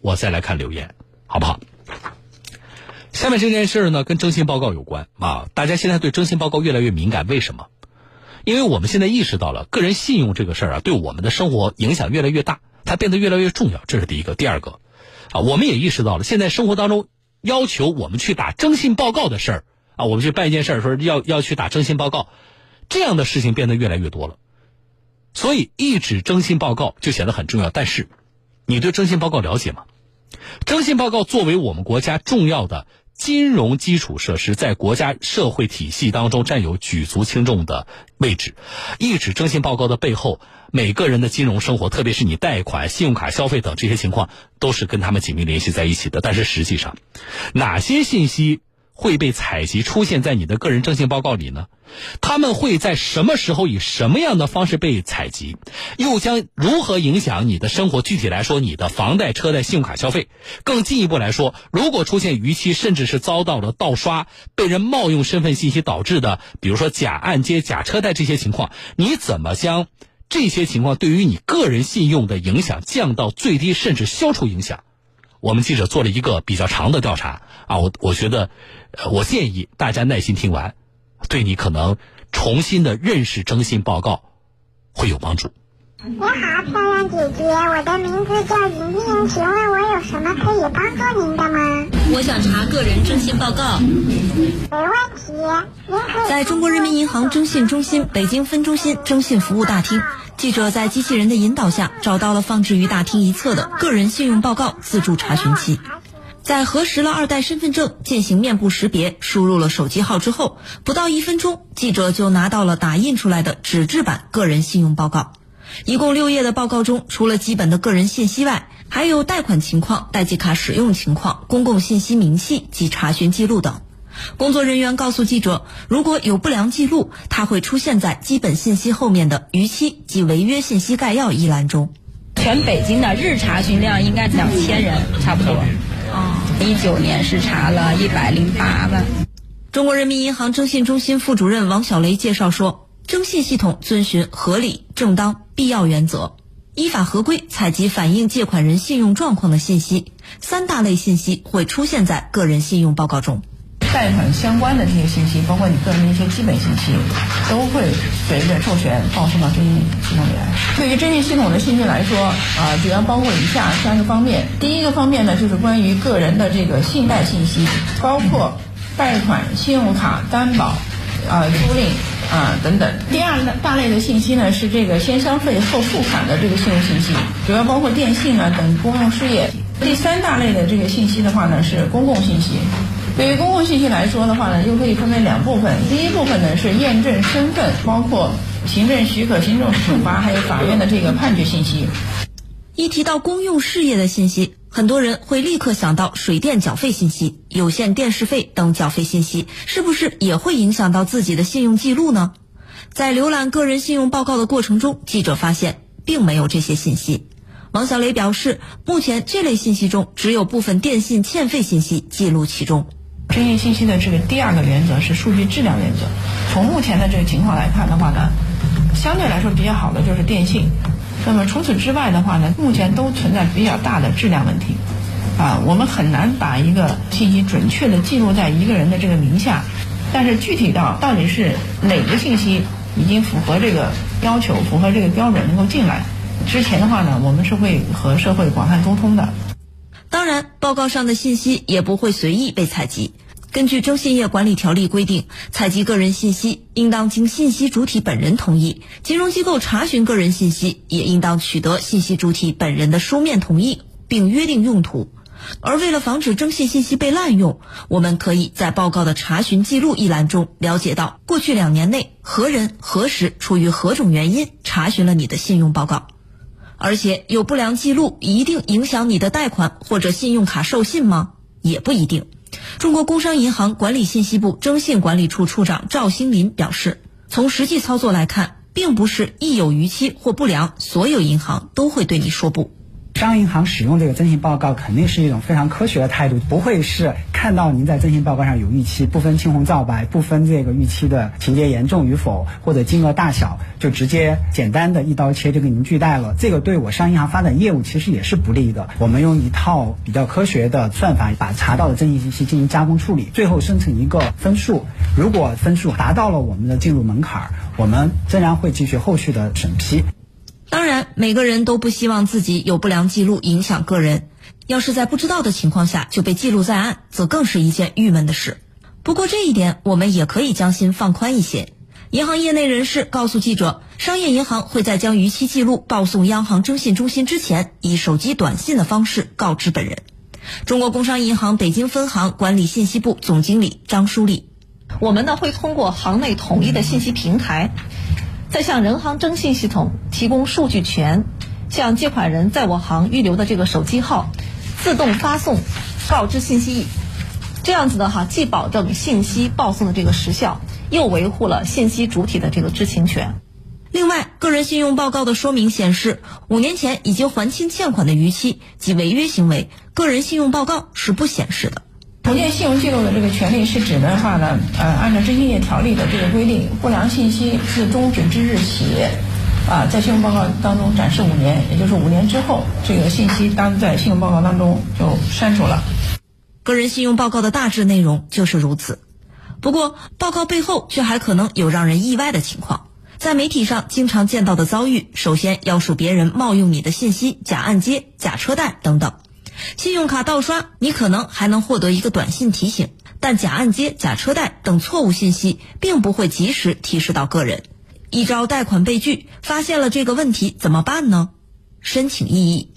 我再来看留言，好不好？下面这件事呢，跟征信报告有关啊。大家现在对征信报告越来越敏感，为什么？因为我们现在意识到了个人信用这个事儿啊，对我们的生活影响越来越大，它变得越来越重要。这是第一个。第二个，啊，我们也意识到了，现在生活当中要求我们去打征信报告的事儿啊，我们去办一件事儿说要要去打征信报告，这样的事情变得越来越多了。所以，一纸征信报告就显得很重要。但是，你对征信报告了解吗？征信报告作为我们国家重要的。金融基础设施在国家社会体系当中占有举足轻重的位置。一纸征信报告的背后，每个人的金融生活，特别是你贷款、信用卡消费等这些情况，都是跟他们紧密联系在一起的。但是实际上，哪些信息？会被采集出现在你的个人征信报告里呢？他们会在什么时候以什么样的方式被采集？又将如何影响你的生活？具体来说，你的房贷、车贷、信用卡消费。更进一步来说，如果出现逾期，甚至是遭到了盗刷、被人冒用身份信息导致的，比如说假按揭、假车贷这些情况，你怎么将这些情况对于你个人信用的影响降到最低，甚至消除影响？我们记者做了一个比较长的调查啊，我我觉得。我建议大家耐心听完，对你可能重新的认识征信报告会有帮助。你好，漂亮姐姐，我的名字叫莹莹，请问我有什么可以帮助您的吗？我想查个人征信报告。没问题。您可在中国人民银行征信中心北京分中心征信服务大厅，记者在机器人的引导下找到了放置于大厅一侧的个人信用报告自助查询器。在核实了二代身份证、进行面部识别、输入了手机号之后，不到一分钟，记者就拿到了打印出来的纸质版个人信用报告。一共六页的报告中，除了基本的个人信息外，还有贷款情况、贷记卡使用情况、公共信息明细及查询记录等。工作人员告诉记者，如果有不良记录，它会出现在基本信息后面的逾期及违约信息概要一栏中。全北京的日查询量应该两千人，差不多。一九年是查了一百零八万。中国人民银行征信中心副主任王小雷介绍说，征信系统遵循合理、正当、必要原则，依法合规采集反映借款人信用状况的信息。三大类信息会出现在个人信用报告中。贷款相关的这些信息，包括你个人的一些基本信息，都会随着授权报送到征信系统里来。对于征信系统的信息来说，啊，主要包括以下三个方面。第一个方面呢，就是关于个人的这个信贷信息，包括贷款、信用卡担保、啊租赁啊等等。第二大类的信息呢，是这个先消费后付款的这个信用信息，主要包括电信啊等公用事业。第三大类的这个信息的话呢，是公共信息。对于公共信息来说的话呢，又可以分为两部分。第一部分呢是验证身份，包括行政许可、行政处罚，还有法院的这个判决信息。一提到公用事业的信息，很多人会立刻想到水电缴费信息、有线电视费等缴费信息，是不是也会影响到自己的信用记录呢？在浏览个人信用报告的过程中，记者发现并没有这些信息。王小雷表示，目前这类信息中只有部分电信欠费信息记录其中。征信信息的这个第二个原则是数据质量原则。从目前的这个情况来看的话呢，相对来说比较好的就是电信。那么除此之外的话呢，目前都存在比较大的质量问题。啊，我们很难把一个信息准确的记录在一个人的这个名下，但是具体到到底是哪个信息已经符合这个要求、符合这个标准能够进来，之前的话呢，我们是会和社会广泛沟通的。当然，报告上的信息也不会随意被采集。根据《征信业管理条例》规定，采集个人信息应当经信息主体本人同意；金融机构查询个人信息，也应当取得信息主体本人的书面同意，并约定用途。而为了防止征信信息被滥用，我们可以在报告的查询记录一栏中了解到，过去两年内何人何时出于何种原因查询了你的信用报告。而且有不良记录一定影响你的贷款或者信用卡授信吗？也不一定。中国工商银行管理信息部征信管理处处长赵兴林表示，从实际操作来看，并不是一有逾期或不良，所有银行都会对你说不。商业银行使用这个征信报告，肯定是一种非常科学的态度，不会是看到您在征信报告上有逾期，不分青红皂白，不分这个逾期的情节严重与否或者金额大小，就直接简单的一刀切就给您拒贷了。这个对我商业银行发展业务其实也是不利的。我们用一套比较科学的算法，把查到的征信信息进行加工处理，最后生成一个分数。如果分数达到了我们的进入门槛，我们仍然会继续后续的审批。当然，每个人都不希望自己有不良记录影响个人。要是在不知道的情况下就被记录在案，则更是一件郁闷的事。不过这一点，我们也可以将心放宽一些。银行业内人士告诉记者，商业银行会在将逾期记录报送央行征信中心之前，以手机短信的方式告知本人。中国工商银行北京分行管理信息部总经理张书丽：我们呢会通过行内统一的信息平台。再向人行征信系统提供数据权，向借款人在我行预留的这个手机号自动发送告知信息，这样子的哈，既保证信息报送的这个时效，又维护了信息主体的这个知情权。另外，个人信用报告的说明显示，五年前已经还清欠款的逾期及违约行为，个人信用报告是不显示的。重建信用记录的这个权利是指的话呢，呃，按照征信业条例的这个规定，不良信息自终止之日起，啊，在信用报告当中展示五年，也就是五年之后，这个信息当在信用报告当中就删除了。个人信用报告的大致内容就是如此，不过报告背后却还可能有让人意外的情况。在媒体上经常见到的遭遇，首先要数别人冒用你的信息，假按揭、假车贷等等。信用卡盗刷，你可能还能获得一个短信提醒，但假按揭、假车贷等错误信息并不会及时提示到个人。一招贷款被拒，发现了这个问题怎么办呢？申请异议。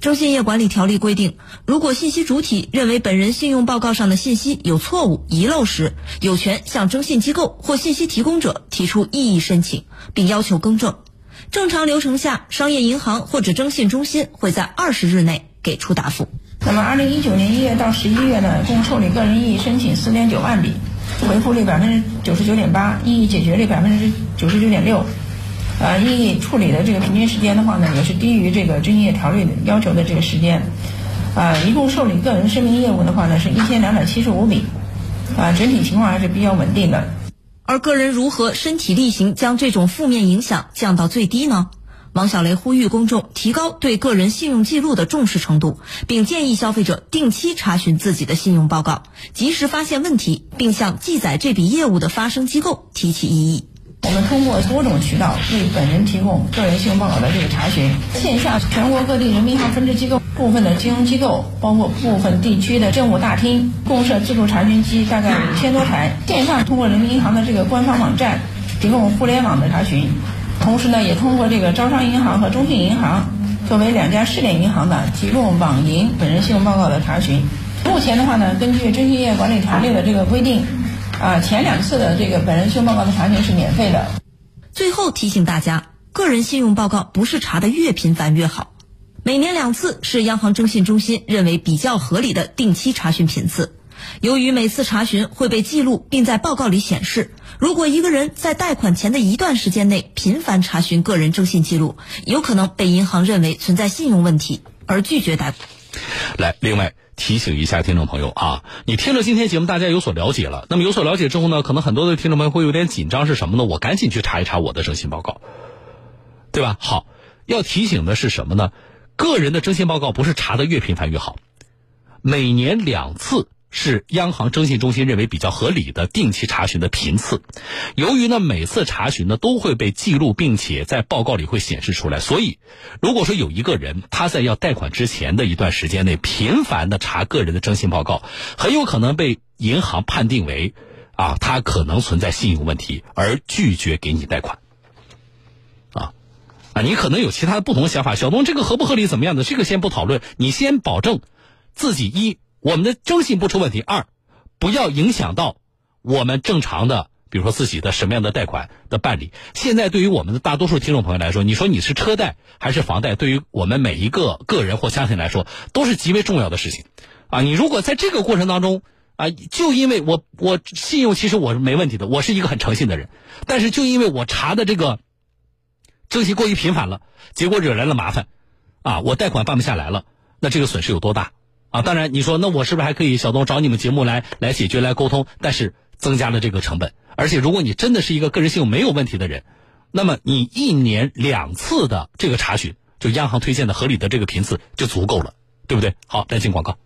征信业管理条例规定，如果信息主体认为本人信用报告上的信息有错误、遗漏时，有权向征信机构或信息提供者提出异议申请，并要求更正。正常流程下，商业银行或者征信中心会在二十日内。给出答复。那么，二零一九年一月到十一月呢，共受理个人异议申请四点九万笔，回复率百分之九十九点八，异议解决率百分之九十九点六。呃，异议处理的这个平均时间的话呢，也是低于这个征信业条例要求的这个时间。啊，一共受理个人声明业务的话呢，是一千两百七十五笔。啊，整体情况还是比较稳定的。而个人如何身体力行将这种负面影响降到最低呢？王小雷呼吁公众提高对个人信用记录的重视程度，并建议消费者定期查询自己的信用报告，及时发现问题，并向记载这笔业务的发生机构提起异议。我们通过多种渠道为本人提供个人信用报告的这个查询。线下全国各地人民银行分支机构、部分的金融机构，包括部分地区的政务大厅，共设自助查询机大概五千多台。线上通过人民银行的这个官方网站提供互联网的查询。同时呢，也通过这个招商银行和中信银行作为两家试点银行呢，提供网银本人信用报告的查询。目前的话呢，根据征信业管理条例的这个规定，啊，前两次的这个本人信用报告的查询是免费的。最后提醒大家，个人信用报告不是查的越频繁越好，每年两次是央行征信中心认为比较合理的定期查询频次。由于每次查询会被记录，并在报告里显示，如果一个人在贷款前的一段时间内频繁查询个人征信记录，有可能被银行认为存在信用问题而拒绝贷款。来，另外提醒一下听众朋友啊，你听了今天节目，大家有所了解了。那么有所了解之后呢，可能很多的听众朋友会有点紧张，是什么呢？我赶紧去查一查我的征信报告，对吧？好，要提醒的是什么呢？个人的征信报告不是查的越频繁越好，每年两次。是央行征信中心认为比较合理的定期查询的频次，由于呢每次查询呢都会被记录，并且在报告里会显示出来，所以如果说有一个人他在要贷款之前的一段时间内频繁的查个人的征信报告，很有可能被银行判定为啊他可能存在信用问题而拒绝给你贷款。啊啊，你可能有其他的不同想法，小东这个合不合理怎么样的？这个先不讨论，你先保证自己一。我们的征信不出问题。二，不要影响到我们正常的，比如说自己的什么样的贷款的办理。现在对于我们的大多数听众朋友来说，你说你是车贷还是房贷，对于我们每一个个人或家庭来说，都是极为重要的事情。啊，你如果在这个过程当中啊，就因为我我信用其实我是没问题的，我是一个很诚信的人，但是就因为我查的这个征信过于频繁了，结果惹来了麻烦。啊，我贷款办不下来了，那这个损失有多大？啊，当然你说那我是不是还可以小东找你们节目来来解决来沟通？但是增加了这个成本，而且如果你真的是一个个人信用没有问题的人，那么你一年两次的这个查询，就央行推荐的合理的这个频次就足够了，对不对？好，来进广告。